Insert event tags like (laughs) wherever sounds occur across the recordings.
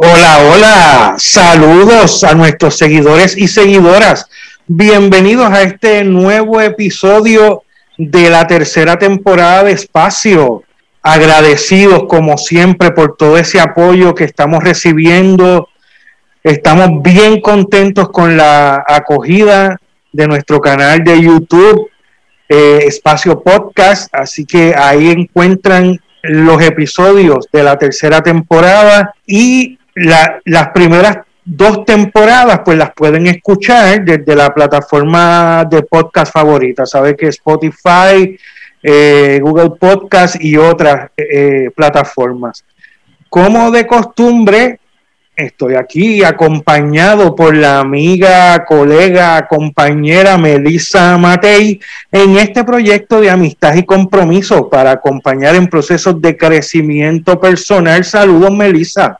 Hola, hola. Saludos a nuestros seguidores y seguidoras. Bienvenidos a este nuevo episodio de la tercera temporada de Espacio. Agradecidos como siempre por todo ese apoyo que estamos recibiendo. Estamos bien contentos con la acogida de nuestro canal de YouTube, eh, Espacio Podcast. Así que ahí encuentran los episodios de la tercera temporada y las primeras dos temporadas pues las pueden escuchar desde la plataforma de podcast favorita, sabe que Spotify, eh, Google Podcast y otras eh, plataformas. Como de costumbre, estoy aquí acompañado por la amiga, colega, compañera Melissa Matei en este proyecto de amistad y compromiso para acompañar en procesos de crecimiento personal. Saludos, Melissa.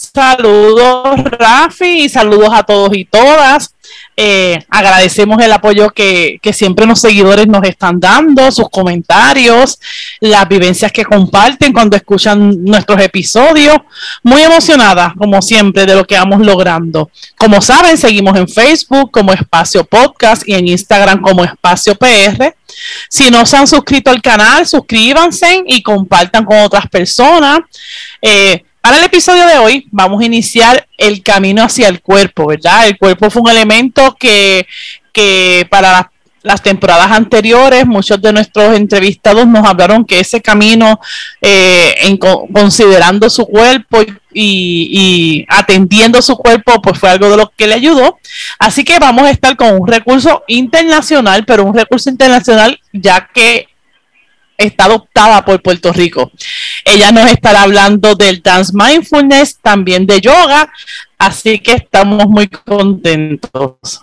Saludos, Rafi, y saludos a todos y todas. Eh, agradecemos el apoyo que, que, siempre los seguidores nos están dando, sus comentarios, las vivencias que comparten cuando escuchan nuestros episodios. Muy emocionada, como siempre, de lo que vamos logrando. Como saben, seguimos en Facebook como Espacio Podcast y en Instagram como Espacio PR. Si no se han suscrito al canal, suscríbanse y compartan con otras personas. Eh, para el episodio de hoy vamos a iniciar el camino hacia el cuerpo, ¿verdad? El cuerpo fue un elemento que, para las temporadas anteriores muchos de nuestros entrevistados nos hablaron que ese camino, eh, considerando su cuerpo y, atendiendo su cuerpo, pues fue algo de lo que le ayudó. Así que vamos a estar con un recurso internacional, pero un recurso internacional ya que está adoptada por Puerto Rico. Ella nos estará hablando del dance mindfulness, también de yoga, así que estamos muy contentos.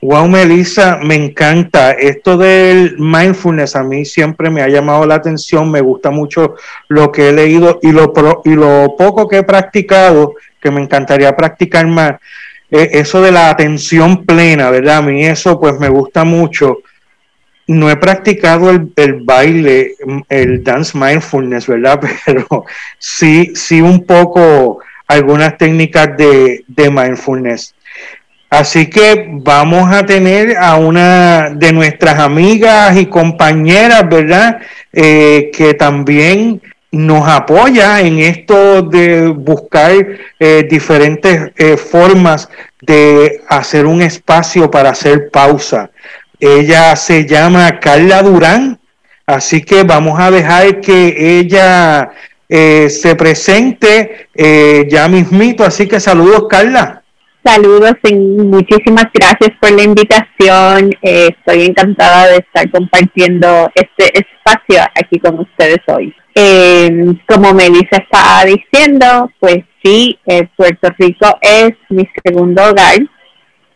Wow, Melissa, me encanta. Esto del mindfulness a mí siempre me ha llamado la atención, me gusta mucho lo que he leído y lo, y lo poco que he practicado, que me encantaría practicar más. Eh, eso de la atención plena, ¿verdad? A mí eso pues me gusta mucho no he practicado el, baile, el dance mindfulness, ¿verdad? (laughs) Pero sí, sí un poco algunas técnicas de, mindfulness. Así que vamos a tener a una de nuestras amigas y compañeras, ¿verdad? Eh, que también nos apoya en esto de buscar eh, diferentes eh, formas de hacer un espacio para hacer pausa. Ella se llama Carla Durán, así que vamos a dejar que ella eh, se presente eh, ya mismito. Así que saludos, Carla. Saludos y muchísimas gracias por la invitación. Eh, estoy encantada de estar compartiendo este espacio aquí con ustedes hoy. como Melissa estaba diciendo, pues sí, Puerto Rico es mi segundo hogar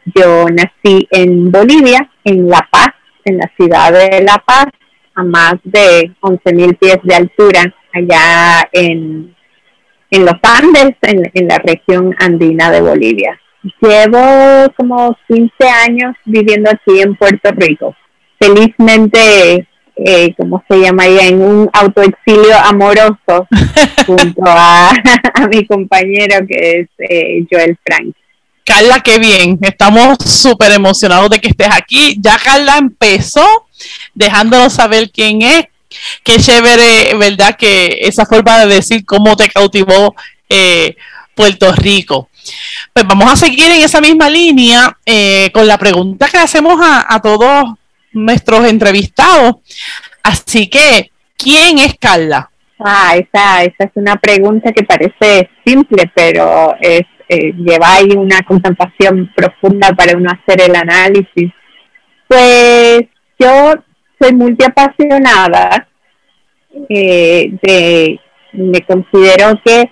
yo nací en Bolivia, en La Paz, en la ciudad de La Paz, a más de 11.000 pies de altura, allá en, en los Andes, en, la región andina de Bolivia. Llevo como 15 años viviendo aquí en Puerto Rico. Felizmente, eh, ¿cómo se llamaría? En un autoexilio amoroso (laughs) junto (laughs) a, mi compañero que es eh, Joel Frank. Carla, qué bien. Estamos súper emocionados de que estés aquí. Ya Carla empezó dejándonos saber quién es. Qué chévere, ¿verdad? Que esa forma de decir cómo te cautivó eh, Puerto Rico. Pues vamos a seguir en esa misma línea eh, con la pregunta que hacemos a, todos nuestros entrevistados. Así que, ¿quién es Carla? Ah, esa, esa es una pregunta que parece simple, pero es eh, lleva ahí una concentración profunda para uno hacer el análisis. Pues yo soy multiapasionada eh, Me considero que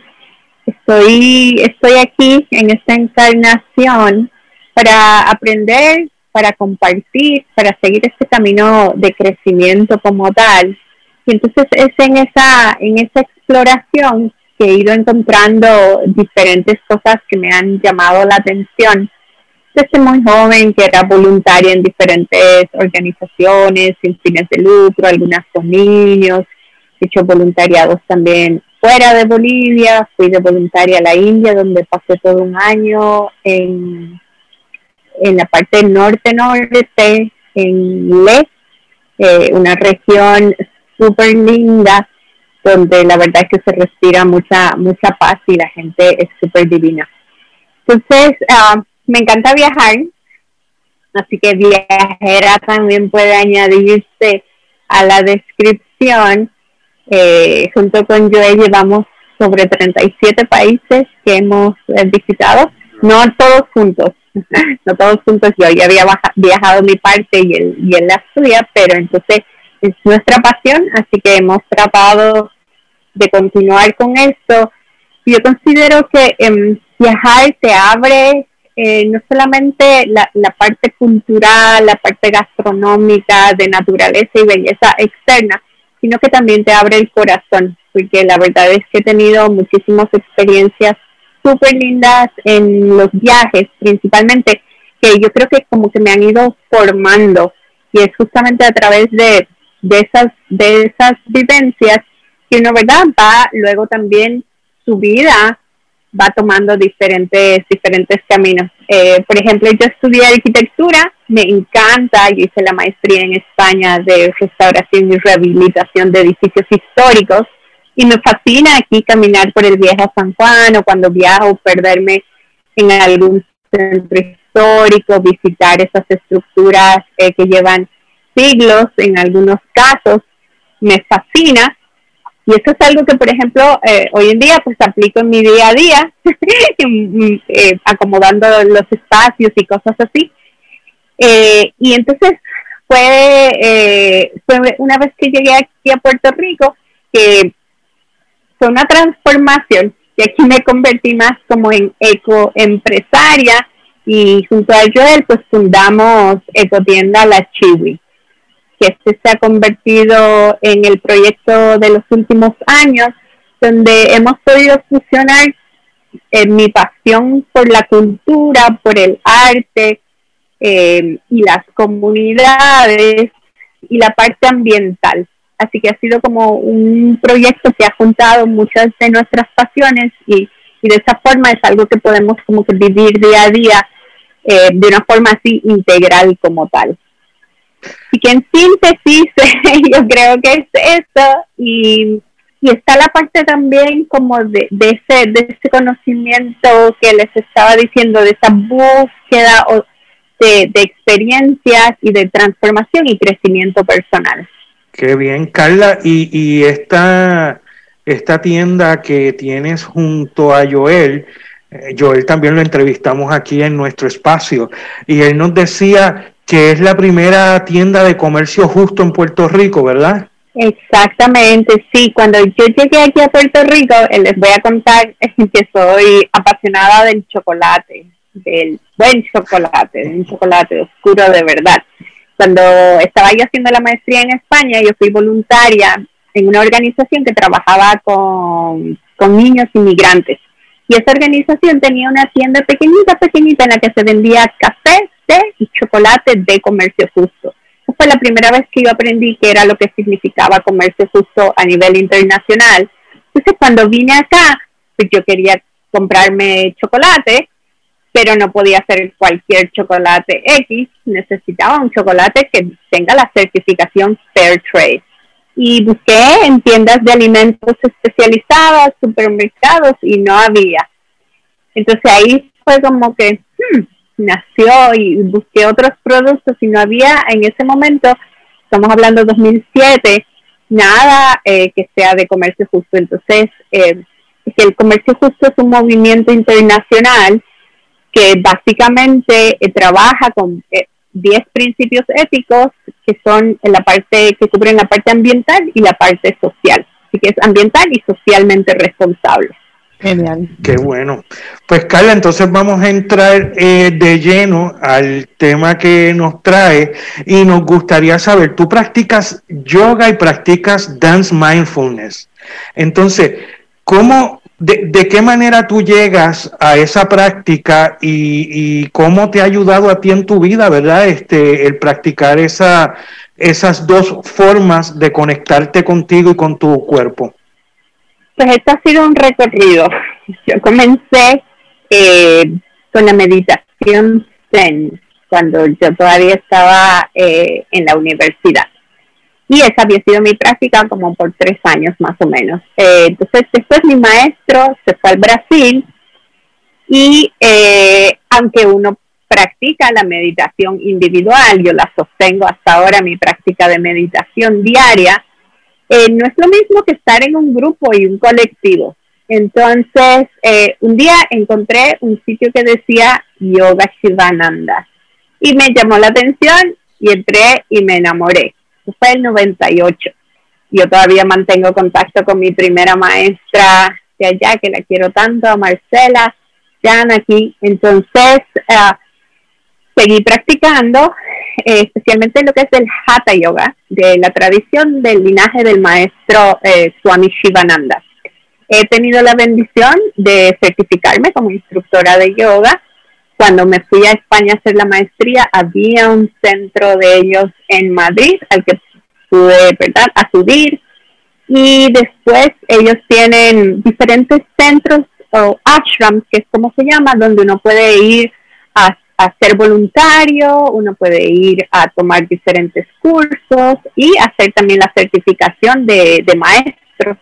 estoy, estoy aquí en esta encarnación para aprender, para compartir, para seguir este camino de crecimiento como tal. Y entonces es en esa, en esa exploración he ido encontrando diferentes cosas que me han llamado la atención. Desde muy joven, que era voluntaria en diferentes organizaciones sin fines de lucro, algunas con niños, he hecho voluntariados también fuera de Bolivia, fui de voluntaria a la India, donde pasé todo un año en, en la parte norte-norte, en Le, eh, una región súper linda, donde la verdad es que se respira mucha, mucha paz y la gente es súper divina. Entonces, ah, me encanta viajar, así que viajera también puede añadirse a la descripción. Eh, junto con Joe llevamos sobre 37 países que hemos eh, visitado, no todos juntos, (laughs) no todos juntos, yo ya había viajado mi parte y él, y él la suya, pero entonces es nuestra pasión, así que hemos tratado de continuar con esto. Yo considero que em, viajar te abre eh, no solamente la, la parte cultural, la parte gastronómica, de naturaleza y belleza externa, sino que también te abre el corazón, porque la verdad es que he tenido muchísimas experiencias súper lindas en los viajes, principalmente, que yo creo que como que me han ido formando y es justamente a través de, de esas de esas vivencias que uno, ¿verdad? Va luego también su vida va tomando diferentes, diferentes caminos. Eh, por ejemplo, yo estudié arquitectura, me encanta, yo hice la maestría en España de restauración y rehabilitación de edificios históricos y me fascina aquí caminar por el viejo San Juan o cuando viajo perderme en algún centro histórico, visitar esas estructuras eh, que llevan siglos en algunos casos, me fascina y eso es algo que, por ejemplo, eh, hoy en día pues aplico en mi día a día, (laughs) eh, acomodando los espacios y cosas así. Eh, y entonces fue, fue una vez que llegué aquí a Puerto Rico que fue una transformación y aquí me convertí más como en ecoempresaria y junto a Joel pues fundamos Ecotienda La Chiwi que este se ha convertido en el proyecto de los últimos años, donde hemos podido fusionar eh, mi pasión por la cultura, por el arte eh, y las comunidades y la parte ambiental. Así que ha sido como un proyecto que ha juntado muchas de nuestras pasiones y, de esa forma es algo que podemos como que vivir día a día eh, de una forma así integral como tal. Y que en síntesis (laughs) yo creo que es eso y, está la parte también como de, ese, de ese conocimiento que les estaba diciendo, de esa búsqueda de, de experiencias y de transformación y crecimiento personal. Qué bien, Carla. Y, y esta, esta tienda que tienes junto a Joel, eh, Joel también lo entrevistamos aquí en nuestro espacio y él nos decía que es la primera tienda de comercio justo en Puerto Rico, ¿verdad? Exactamente, sí. Cuando yo llegué aquí a Puerto Rico, eh, les voy a contar (laughs) que soy apasionada del chocolate, del buen chocolate, un chocolate oscuro de verdad. Cuando estaba yo haciendo la maestría en España, yo fui voluntaria en una organización que trabajaba con, con niños inmigrantes. Y esa organización tenía una tienda pequeñita, pequeñita en la que se vendía café, y chocolate de comercio justo. Esa fue la primera vez que yo aprendí qué era lo que significaba comercio justo a nivel internacional. Entonces cuando vine acá, pues yo quería comprarme chocolate, pero no podía hacer cualquier chocolate X, necesitaba un chocolate que tenga la certificación Fair Trade. Y busqué en tiendas de alimentos especializadas, supermercados, y no había. Entonces ahí fue como que, hmm, nació y busqué otros productos y no había en ese momento, estamos hablando de 2007, nada eh, que sea de comercio justo. Entonces, eh, el comercio justo es un movimiento internacional que básicamente eh, trabaja con 10 principios éticos que son en la parte que cubren la parte ambiental y la parte social. Así que es ambiental y socialmente responsable. Genial. Qué bueno. Pues Carla, entonces vamos a entrar eh, de lleno al tema que nos trae y nos gustaría saber, tú practicas yoga y practicas dance mindfulness. Entonces, ¿cómo, de, qué manera tú llegas a esa práctica y, cómo te ha ayudado a ti en tu vida, verdad? Este, el practicar esa, esas dos formas de conectarte contigo y con tu cuerpo. Pues esto ha sido un recorrido. (laughs) Yo comencé eh, con la meditación Zen cuando yo todavía estaba eh, en la universidad. Y esa había sido mi práctica como por tres años más o menos. Eh, entonces después mi maestro se fue al Brasil y aunque uno practica la meditación individual, yo la sostengo hasta ahora mi práctica de meditación diaria, eh, no es lo mismo que estar en un grupo y un colectivo. Entonces, eh, un día encontré un sitio que decía Yoga Shivananda y me llamó la atención y entré y me enamoré. Eso fue el 98. Yo todavía mantengo contacto con mi primera maestra de allá, que la quiero tanto, a Marcela, Jan aquí. Entonces, uh, seguí practicando, eh, especialmente lo que es el Hatha Yoga, de la tradición del linaje del maestro eh, Swami Shivananda. He tenido la bendición de certificarme como instructora de yoga. Cuando me fui a España a hacer la maestría, había un centro de ellos en Madrid al que pude ¿verdad? acudir. Y después ellos tienen diferentes centros o ashrams, que es como se llama, donde uno puede ir a a ser voluntario, uno puede ir a tomar diferentes cursos y hacer también la certificación de, maestro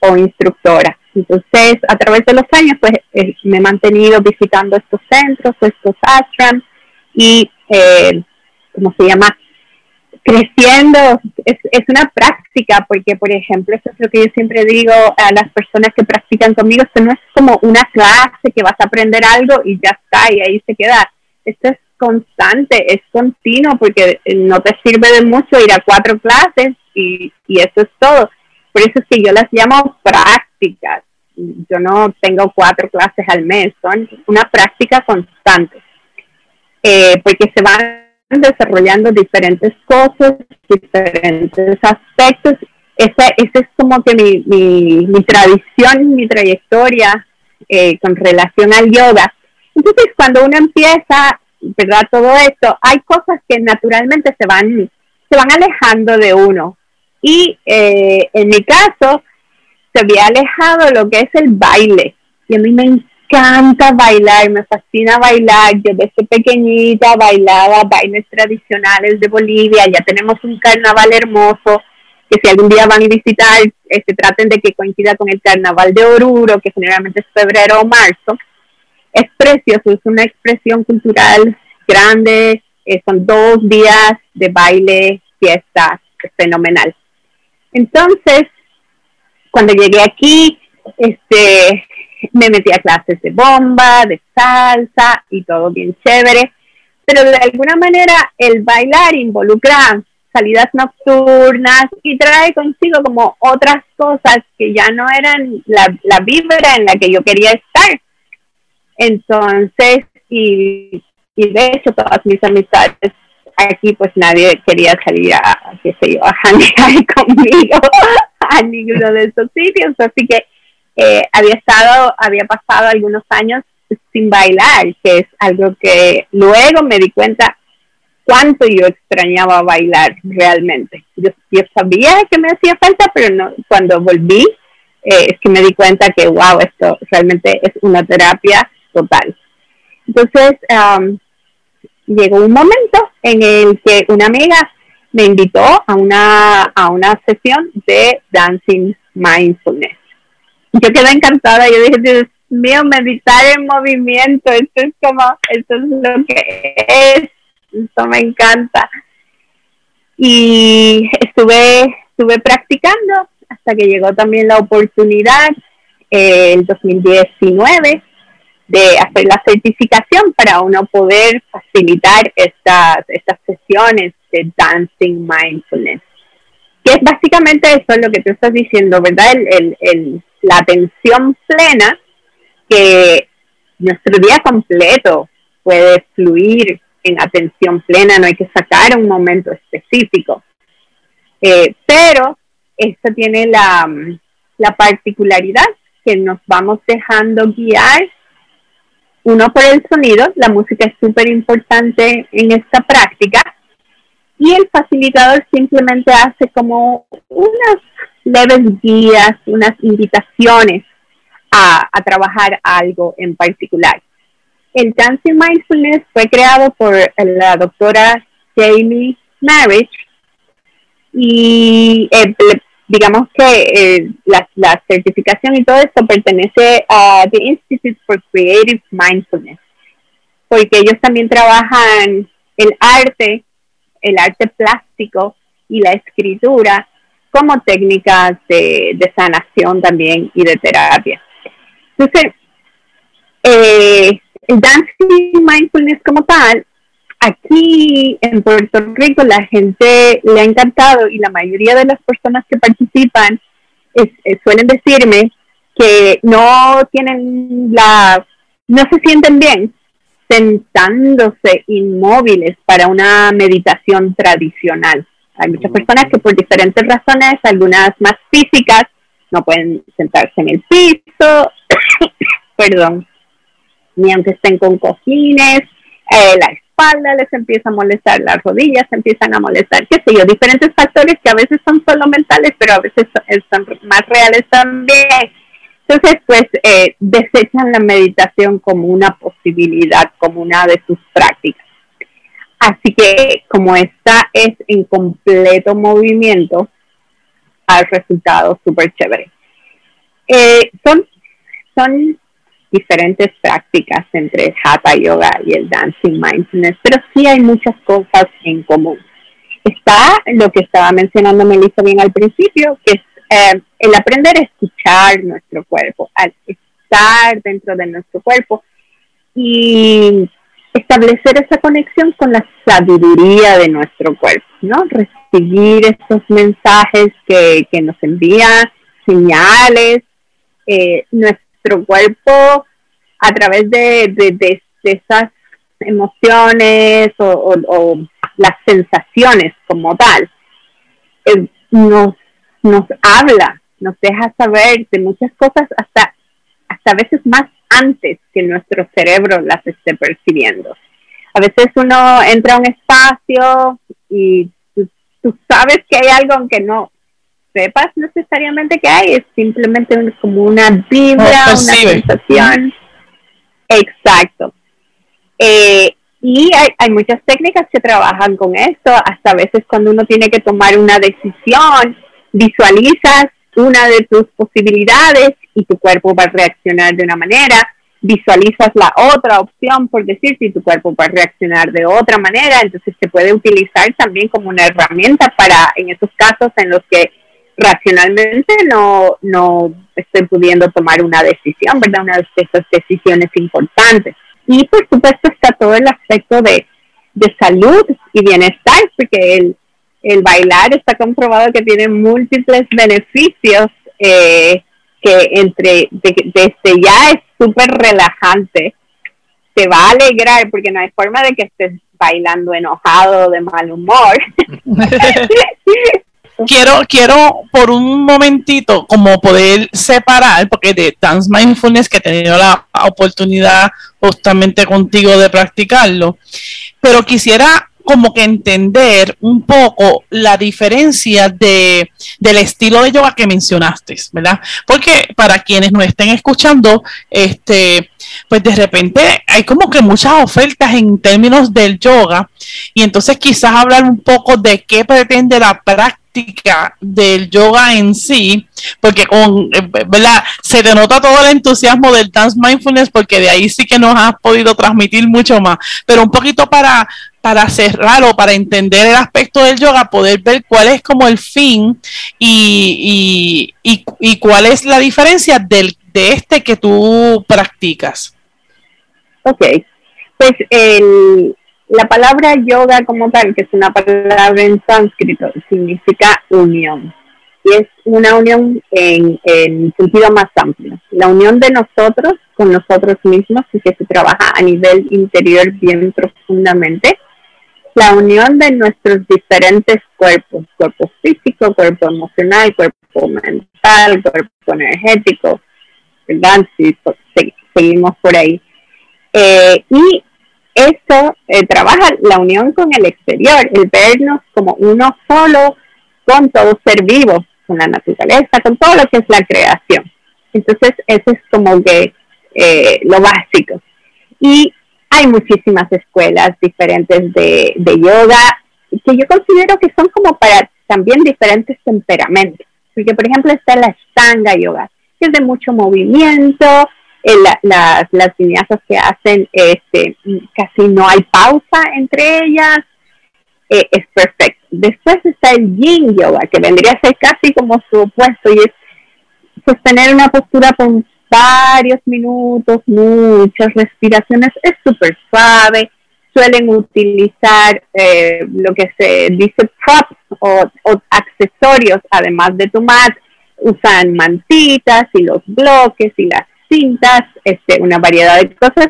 o instructora. Entonces, a través de los años, pues eh, me he mantenido visitando estos centros, estos ashrams y, eh, ¿cómo se llama? Creciendo. Es, es una práctica, porque, por ejemplo, eso es lo que yo siempre digo a las personas que practican conmigo, esto no es como una clase que vas a aprender algo y ya está, y ahí se queda esto es constante, es continuo, porque no te sirve de mucho ir a cuatro clases y, eso es todo. Por eso es que yo las llamo prácticas. Yo no tengo cuatro clases al mes, son una práctica constante, eh, porque se van desarrollando diferentes cosas, diferentes aspectos. Esa, ese es como que mi, mi, mi tradición, mi trayectoria eh, con relación al yoga entonces, cuando uno empieza, ¿verdad? Todo esto, hay cosas que naturalmente se van, se van alejando de uno. Y eh, en mi caso, se había alejado lo que es el baile. Y a mí me encanta bailar, me fascina bailar. Yo desde pequeñita bailaba bailes tradicionales de Bolivia. Ya tenemos un carnaval hermoso que si algún día van a visitar, este, traten de que coincida con el carnaval de Oruro, que generalmente es febrero o marzo es precioso, es una expresión cultural grande, eh, son dos días de baile, fiesta, fenomenal. Entonces, cuando llegué aquí, este, me metí a clases de bomba, de salsa y todo bien chévere, pero de alguna manera el bailar involucra salidas nocturnas y trae consigo como otras cosas que ya no eran la, la vibra en la que yo quería estar. Entonces, y, y de hecho todas mis amistades aquí pues nadie quería salir a, qué sé yo, a (laughs) conmigo a ninguno de esos sitios, así que eh, había estado, había pasado algunos años sin bailar, que es algo que luego me di cuenta cuánto yo extrañaba bailar realmente. Yo, yo sabía que me hacía falta, pero no, cuando volví eh, es que me di cuenta que, wow, esto realmente es una terapia total. Entonces, llegó un momento en el que una amiga me invitó a una, a una sesión de Dancing Mindfulness. Yo quedé encantada, yo dije, Dios mío, meditar en movimiento, esto es como, esto es lo que es, esto me encanta. Y estuve, estuve practicando hasta que llegó también la oportunidad, eh, el 2019, de hacer la certificación para uno poder facilitar estas, estas sesiones de Dancing Mindfulness. Que es básicamente eso lo que tú estás diciendo, ¿verdad? El, la atención plena que nuestro día completo puede fluir en atención plena, no hay que sacar un momento específico. Eh, pero esto tiene la, la particularidad que nos vamos dejando guiar uno por el sonido, la música es súper importante en esta práctica, y el facilitador simplemente hace como unas leves guías, unas invitaciones a, a trabajar algo en particular. El Dancing Mindfulness fue creado por la doctora Jamie Marriage y eh, digamos que eh, la, la, certificación y todo esto pertenece a The Institute for Creative Mindfulness, porque ellos también trabajan el arte, el arte plástico y la escritura como técnicas de, sanación también y de terapia. Entonces, eh, el dancing mindfulness como tal, aquí en Puerto Rico la gente le ha encantado y la mayoría de las personas que participan suelen decirme que no tienen la, no se sienten bien sentándose inmóviles para una meditación tradicional. Hay muchas personas que por diferentes razones, algunas más físicas, no pueden sentarse en el piso, (coughs) perdón, ni aunque estén con cojines, eh, la espalda les empieza a molestar, las rodillas empiezan a molestar, qué sé yo, diferentes factores que a veces son solo mentales, pero a veces son, más reales también. Entonces, pues, eh, desechan la meditación como una posibilidad, como una de sus prácticas. Así que, como esta es en completo movimiento, al resultado súper chévere. Eh, son, son diferentes prácticas entre el Hatha Yoga y el Dancing Mindfulness, pero sí hay muchas cosas en común. Está lo que estaba mencionando Melissa bien al principio, que eh, el aprender a escuchar nuestro cuerpo, al estar dentro de nuestro cuerpo y establecer esa conexión con la sabiduría de nuestro cuerpo, ¿no? Recibir estos mensajes que, que nos envían, señales, eh, nuestro cuerpo a través de, de, esas emociones o, las sensaciones como tal, eh, nos, nos habla, nos deja saber de muchas cosas hasta, hasta a veces más antes que nuestro cerebro las esté percibiendo. A veces uno entra a un espacio y tú, tú sabes que hay algo aunque no sepas necesariamente que hay, es simplemente como una vibra, una sensación. Exacto. Eh, y hay, hay, muchas técnicas que trabajan con esto, hasta a veces cuando uno tiene que tomar una decisión, visualizas una de tus posibilidades y tu cuerpo va a reaccionar de una manera, visualizas la otra opción, por decir, si tu cuerpo va a reaccionar de otra manera, entonces se puede utilizar también como una herramienta para, en esos casos en los que racionalmente no, no estoy pudiendo tomar una decisión, ¿verdad? Una de esas decisiones importantes. Y por supuesto está todo el aspecto de, de salud y bienestar, porque el, el bailar está comprobado que tiene múltiples beneficios eh, que entre desde ya es súper relajante, te va a alegrar porque no hay forma de que estés bailando enojado de mal humor. (laughs) quiero, quiero por un momentito como poder separar, porque de Dance Mindfulness que he tenido la oportunidad justamente contigo de practicarlo, pero quisiera como que entender un poco la diferencia de, del estilo de yoga que mencionaste, ¿verdad? Porque para quienes nos estén escuchando, este, pues de repente hay como que muchas ofertas en términos del yoga y entonces quizás hablar un poco de qué pretende la práctica del yoga en sí, porque con, ¿verdad? Se denota todo el entusiasmo del Dance Mindfulness, porque de ahí sí que nos has podido transmitir mucho más, pero un poquito para, para cerrar o para entender el aspecto del yoga, poder ver cuál es como el fin y, y, y, cuál es la diferencia del, de este que tú practicas. Ok, pues el, la palabra yoga como tal, que es una palabra en sánscrito, significa unión. Y es una unión en, en sentido más amplio. La unión de nosotros con nosotros mismos y que se trabaja a nivel interior bien profundamente. La unión de nuestros diferentes cuerpos, cuerpo físico, cuerpo emocional, cuerpo mental, cuerpo energético, ¿verdad? Si seguimos por ahí. Eh, y esto eh, trabaja la unión con el exterior, el vernos como uno solo con todo ser vivo, con la naturaleza, con todo lo que es la creación. Entonces, eso es como que eh, lo básico. Y hay muchísimas escuelas diferentes de, de yoga que yo considero que son como para también diferentes temperamentos. Porque, por ejemplo, está la Stanga Yoga, que es de mucho movimiento, las, las vinyasas que hacen, este, casi no hay pausa entre ellas, eh, es perfecto. Después está el Yin Yoga, que vendría a ser casi como su opuesto, y es sostener una postura varios minutos, muchas respiraciones, es súper suave. Suelen utilizar eh, lo que se dice props o, o, accesorios, además de tu mat. Usan mantitas y los bloques y las cintas, este, una variedad de cosas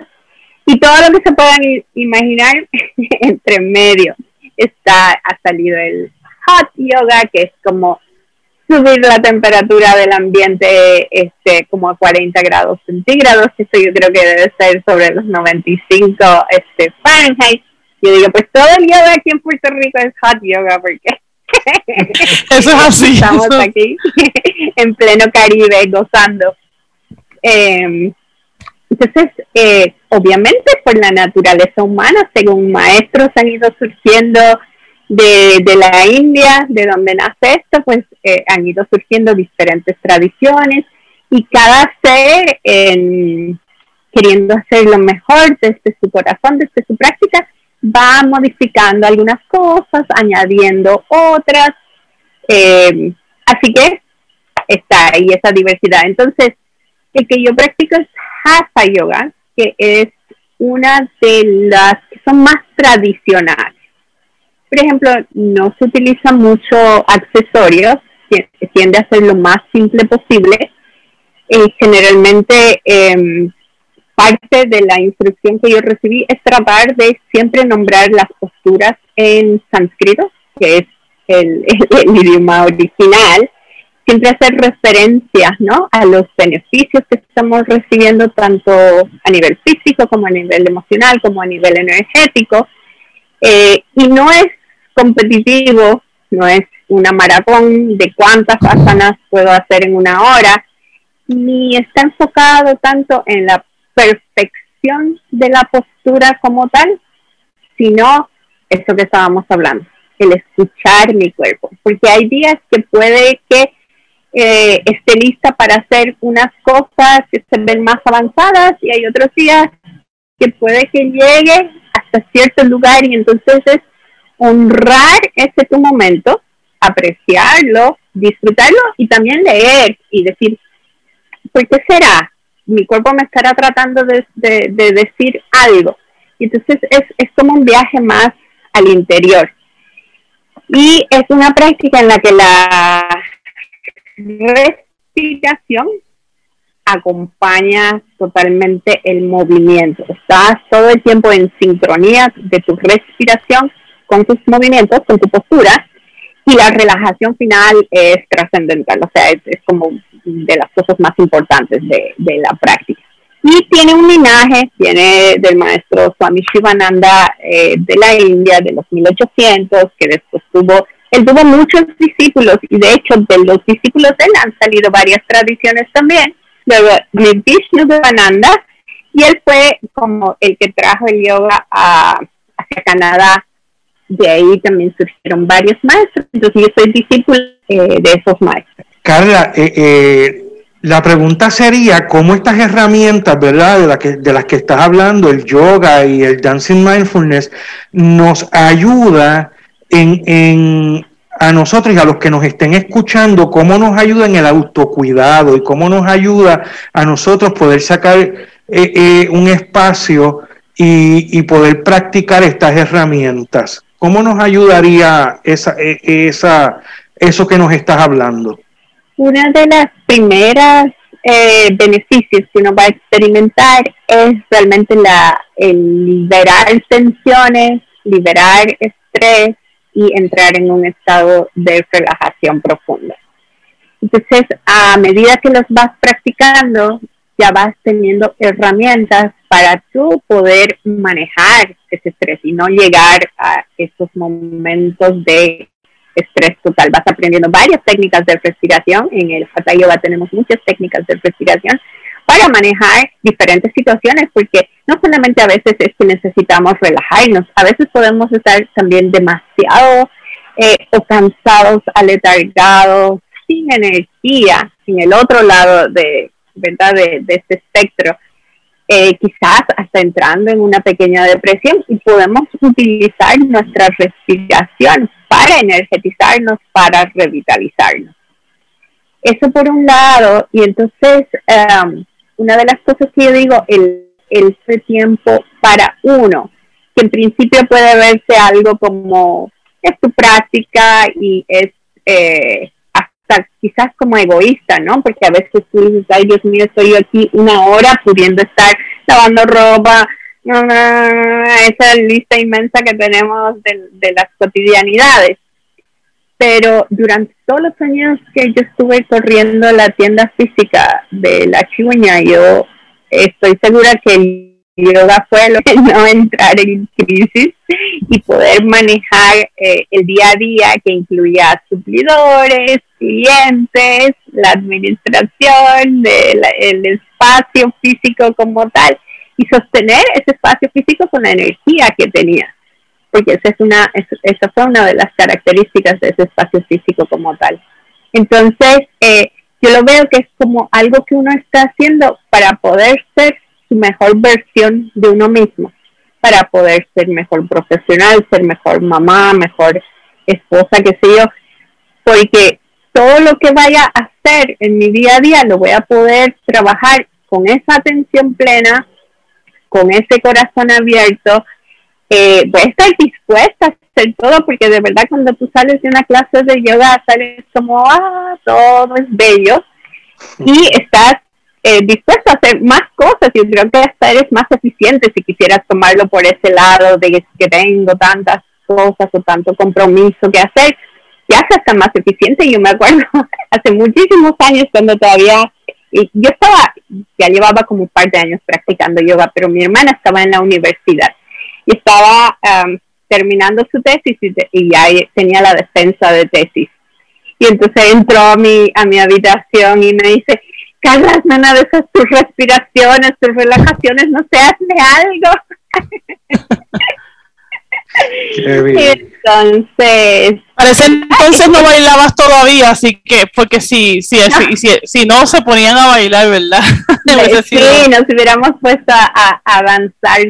y todo lo que se puedan imaginar (laughs) entre medio. Está, ha salido el hot yoga, que es como subir la temperatura del ambiente este, como a 40 grados centígrados, esto yo creo que debe ser sobre los 95 este, Fahrenheit. Yo digo, pues todo el yoga aquí en Puerto Rico es hot yoga, porque (laughs) eso es así. Estamos aquí (laughs) en pleno Caribe gozando. Eh, entonces, eh, obviamente, por la naturaleza humana, según maestros han ido surgiendo de, la India, de donde nace esto, pues eh, han ido surgiendo diferentes tradiciones y cada ser, queriendo hacer lo mejor desde su corazón, desde su práctica, va modificando algunas cosas, añadiendo otras. así que está ahí esa diversidad. Entonces, el que yo practico es Hatha Yoga, que es una de las que son más tradicionales. Por ejemplo, no se utiliza mucho accesorios, tiende a ser lo más simple posible. Eh, generalmente, em, parte de la instrucción que yo recibí es tratar de siempre nombrar las posturas en sánscrito, que es (laughs) el idioma original, siempre hacer referencias ¿no? a los beneficios que estamos recibiendo tanto a nivel físico como a nivel emocional como a nivel energético eh, y no es competitivo no es una maratón de cuántas asanas puedo hacer en una hora ni está enfocado tanto en la perfección de la postura como tal sino eso que estábamos hablando el escuchar mi cuerpo porque hay días que puede que eh, esté lista para hacer unas cosas que se ven más avanzadas y hay otros días que puede que llegue hasta cierto lugar y entonces es honrar ese tu momento, apreciarlo, disfrutarlo y también leer y decir, ¿por qué será? Mi cuerpo me estará tratando de, de decir algo. Y entonces es, es como un viaje más al interior. Y es una práctica en la que la respiración acompaña totalmente el movimiento. Estás todo el tiempo en sincronía de tu respiración con tus movimientos, con tu postura, y la relajación final es trascendental, o sea, es, como de las cosas más importantes de, la práctica. Y tiene un linaje, tiene del maestro Swami Shivananda eh, de la India, de los 1800, que después tuvo él tuvo muchos discípulos y de hecho de los discípulos de él han salido varias tradiciones también. Luego de Vishnu Devananda y él fue como el que trajo el yoga a, hacia Canadá. De ahí también surgieron varios maestros. Entonces yo soy discípulo eh, de esos maestros. Carla, eh, eh, la pregunta sería cómo estas herramientas, ¿verdad? De, de las que estás hablando, el yoga y el dancing mindfulness, nos ayuda en, a nosotros y a los que nos estén escuchando, cómo nos ayuda en el autocuidado y cómo nos ayuda a nosotros poder sacar un espacio y, poder practicar estas herramientas. ¿Cómo nos ayudaría esa, e, esa, eso que nos estás hablando? Una de las primeras eh, beneficios que uno va a experimentar es realmente la, el liberar tensiones, liberar estrés y entrar en un estado de relajación profunda. Entonces, a medida que los vas practicando, ya vas teniendo herramientas para tú poder manejar ese estrés y no llegar a esos momentos de estrés total. Vas aprendiendo varias técnicas de respiración. En el Hatha Yoga tenemos muchas técnicas de respiración para manejar diferentes situaciones, porque no solamente a veces es que necesitamos relajarnos, a veces podemos estar también demasiado eh, o cansados, aletargados, sin energía, en el otro lado de, ¿verdad? de, este espectro. Eh, quizás hasta entrando en una pequeña depresión y podemos utilizar nuestra respiración para energetizarnos, para revitalizarnos. Eso por un lado, y entonces um, una de las cosas que yo digo, el, el tiempo para uno, que en principio puede verse algo como es tu práctica y es eh, quizás como egoísta, ¿no? Porque a veces tú dices, ay Dios mío, estoy aquí una hora pudiendo estar lavando ropa, esa lista inmensa que tenemos de, las cotidianidades. Pero durante todos los años que yo estuve corriendo la tienda física de la chihuahua, yo estoy segura que yoga fue lo que no entrar en crisis y poder manejar eh, el día a día que incluía suplidores, clientes, la administración, el espacio físico como tal y sostener ese espacio físico con la energía que tenía, porque esa, es una, esa fue una de las características de ese espacio físico como tal. Entonces, eh, yo lo veo que es como algo que uno está haciendo para poder ser su mejor versión de uno mismo, para poder ser mejor profesional, ser mejor mamá, mejor esposa, qué sé yo, porque todo lo que vaya a hacer en mi día a día lo voy a poder trabajar con esa atención plena, con ese corazón abierto, eh, voy a estar dispuesta a hacer todo, porque de verdad cuando tú sales de una clase de yoga, sales como, ah, todo es bello, y estás eh, dispuesto a hacer más cosas, y creo que hasta eres más eficiente si quisieras tomarlo por ese lado de que tengo tantas cosas o tanto compromiso que hacer, ya se está más eficiente. Yo me acuerdo (laughs) hace muchísimos años cuando todavía, y yo estaba, ya llevaba como un par de años practicando yoga, pero mi hermana estaba en la universidad y estaba terminando su tesis y, ya tenía la defensa de tesis. Y entonces entró a mi, a mi habitación y me dice, Carla, nada de esas tus respiraciones, tus relajaciones, no sé, hazme algo. (laughs) Entonces. Parece entonces no bailabas todavía, así que, porque si, si, si, si, no se ponían a bailar, ¿verdad? (laughs) sí, nos hubiéramos puesto a, avanzar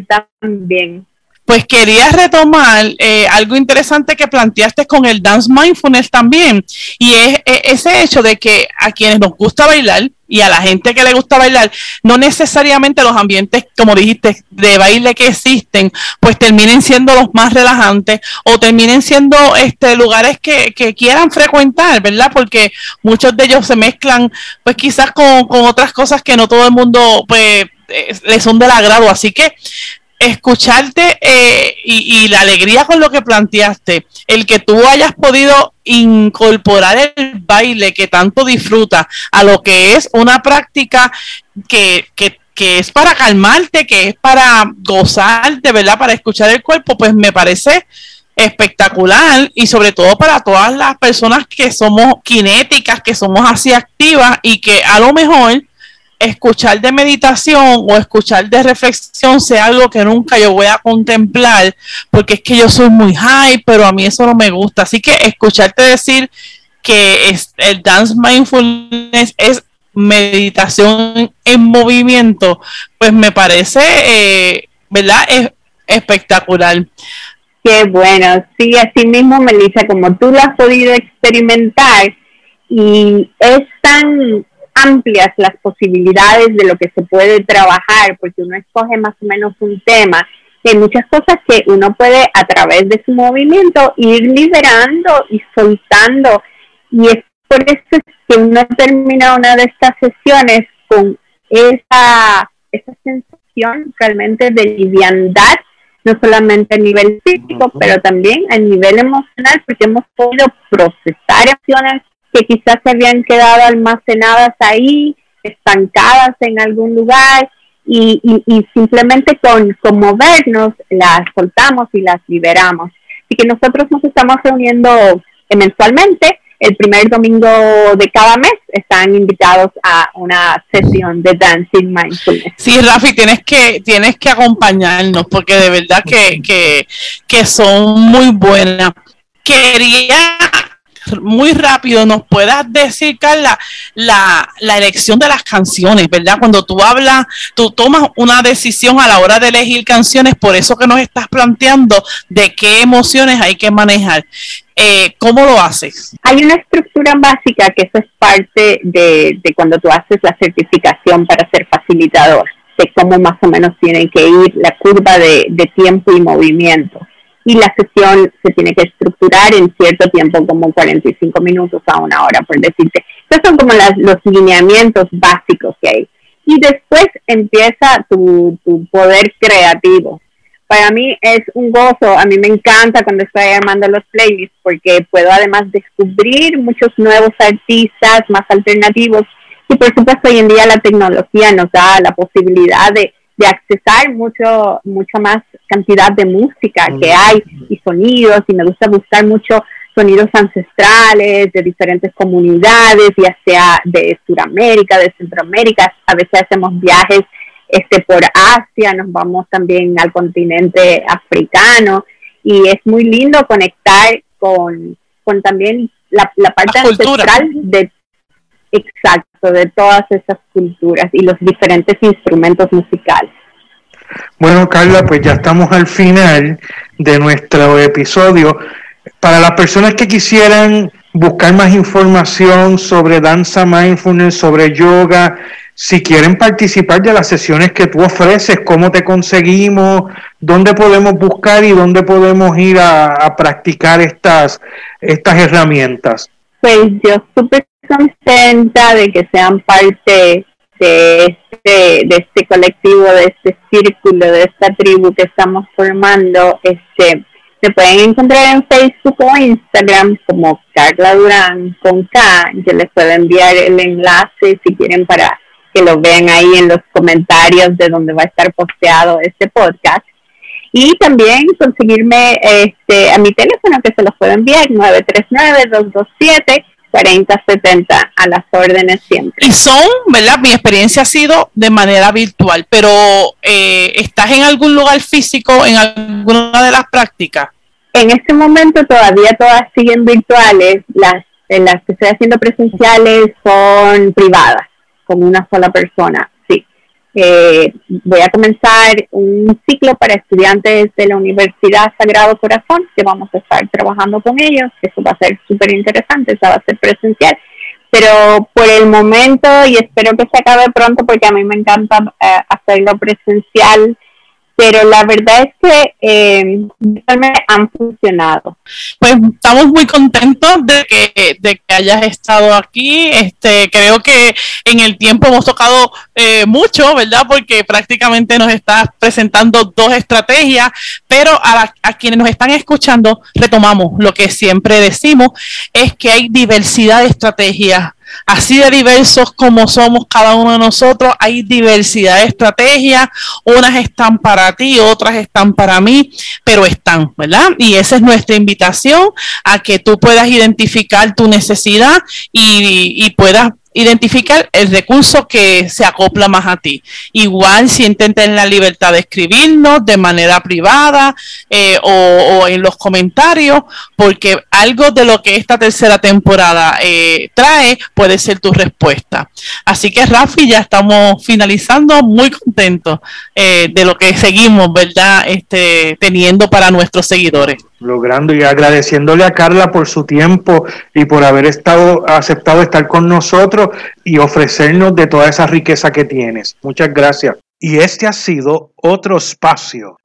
también. Pues quería retomar eh, algo interesante que planteaste con el dance mindfulness también, y es ese hecho de que a quienes nos gusta bailar, y a la gente que le gusta bailar, no necesariamente los ambientes, como dijiste, de baile que existen, pues terminen siendo los más relajantes o terminen siendo este lugares que, que quieran frecuentar, ¿verdad? Porque muchos de ellos se mezclan, pues quizás con, con otras cosas que no todo el mundo, pues, eh, les son del agrado. Así que escucharte eh, y, la alegría con lo que planteaste, el que tú hayas podido incorporar el baile que tanto disfruta a lo que es una práctica que, que, que es para calmarte, que es para gozarte, ¿verdad? Para escuchar el cuerpo, pues me parece espectacular y sobre todo para todas las personas que somos kinéticas, que somos así activas y que a lo mejor escuchar de meditación o escuchar de reflexión sea algo que nunca yo voy a contemplar, porque es que yo soy muy high, pero a mí eso no me gusta. Así que escucharte decir que es, el dance mindfulness es meditación en movimiento, pues me parece, eh, ¿verdad? Es espectacular. Qué bueno, sí, así mismo, Melissa, como tú lo has podido experimentar y es tan amplias las posibilidades de lo que se puede trabajar, porque uno escoge más o menos un tema. Hay muchas cosas que uno puede a través de su movimiento ir liberando y soltando. Y es por eso que uno termina una de estas sesiones con esa, esa sensación realmente de liviandad no solamente a nivel físico, pero también a nivel emocional, porque hemos podido procesar acciones que quizás se habían quedado almacenadas ahí, estancadas en algún lugar, y, y, simplemente con, con movernos las soltamos y las liberamos. Así que nosotros nos estamos reuniendo mensualmente el primer domingo de cada mes están invitados a una sesión de Dancing Mindfulness. Sí, Rafi, tienes que, tienes que acompañarnos porque de verdad que, que, que son muy buenas. Quería muy rápido nos puedas decir, Carla, la, la, elección de las canciones, ¿verdad? Cuando tú hablas, tú tomas una decisión a la hora de elegir canciones, por eso que nos estás planteando de qué emociones hay que manejar. Eh, ¿Cómo lo haces? Hay una estructura básica que eso es parte de, de cuando tú haces la certificación para ser facilitador, de cómo más o menos tiene que ir la curva de, de tiempo y movimiento y la sesión se tiene que estructurar en cierto tiempo, como 45 minutos a una hora, por decirte. Estos son como las, los lineamientos básicos que hay. Y después empieza tu, tu poder creativo. Para mí es un gozo, a mí me encanta cuando estoy armando los playlists porque puedo además descubrir muchos nuevos artistas más alternativos y por supuesto hoy en día la tecnología nos da la posibilidad de de accesar mucho, mucho más cantidad de música que hay y sonidos, y me gusta buscar mucho sonidos ancestrales de diferentes comunidades, ya sea de Sudamérica, de Centroamérica, a veces hacemos viajes este por Asia, nos vamos también al continente africano y es muy lindo conectar con, con también la, la parte ancestral de exacto de todas esas culturas y los diferentes instrumentos musicales. Bueno, Carla, pues ya estamos al final de nuestro episodio. Para las personas que quisieran buscar más información sobre danza mindfulness, sobre yoga, si quieren participar de las sesiones que tú ofreces, cómo te conseguimos, dónde podemos buscar y dónde podemos ir a, a practicar estas, estas herramientas. Pues yo súper contenta de que sean parte de este, de este colectivo, de este círculo, de esta tribu que estamos formando. Este, se pueden encontrar en Facebook o Instagram como Carla Durán con K. Yo les puedo enviar el enlace si quieren para que lo vean ahí en los comentarios de donde va a estar posteado este podcast. Y también conseguirme este, a mi teléfono que se los puedo enviar, 939-227. 40, 70 a las órdenes siempre. Y son, ¿verdad? Mi experiencia ha sido de manera virtual, pero eh, ¿estás en algún lugar físico en alguna de las prácticas? En este momento todavía todas siguen virtuales, las, las que estoy haciendo presenciales son privadas, con una sola persona. Eh, voy a comenzar un ciclo para estudiantes de la Universidad Sagrado Corazón, que vamos a estar trabajando con ellos. Eso va a ser súper interesante, eso va a ser presencial. Pero por el momento, y espero que se acabe pronto, porque a mí me encanta eh, hacerlo presencial, pero la verdad es que eh, han funcionado. Pues estamos muy contentos de que, de que hayas estado aquí. Este, creo que en el tiempo hemos tocado eh, mucho, ¿verdad? Porque prácticamente nos estás presentando dos estrategias, pero a, a quienes nos están escuchando retomamos lo que siempre decimos, es que hay diversidad de estrategias así de diversos como somos cada uno de nosotros, hay diversidad de estrategias, unas están para ti, otras están para mí, pero están, ¿verdad? Y esa es nuestra invitación a que tú puedas identificar tu necesidad y, y puedas identificar el recurso que se acopla más a ti. Igual si en la libertad de escribirnos de manera privada eh, o, en los comentarios, porque algo de lo que esta tercera temporada eh, trae puede ser tu respuesta. Así que Rafi, ya estamos finalizando, muy contentos eh, de lo que seguimos, ¿verdad? Este, teniendo para nuestros seguidores. Logrando y agradeciéndole a Carla por su tiempo y por haber estado aceptado estar con nosotros y ofrecernos de toda esa riqueza que tienes. Muchas gracias. Y este ha sido otro espacio.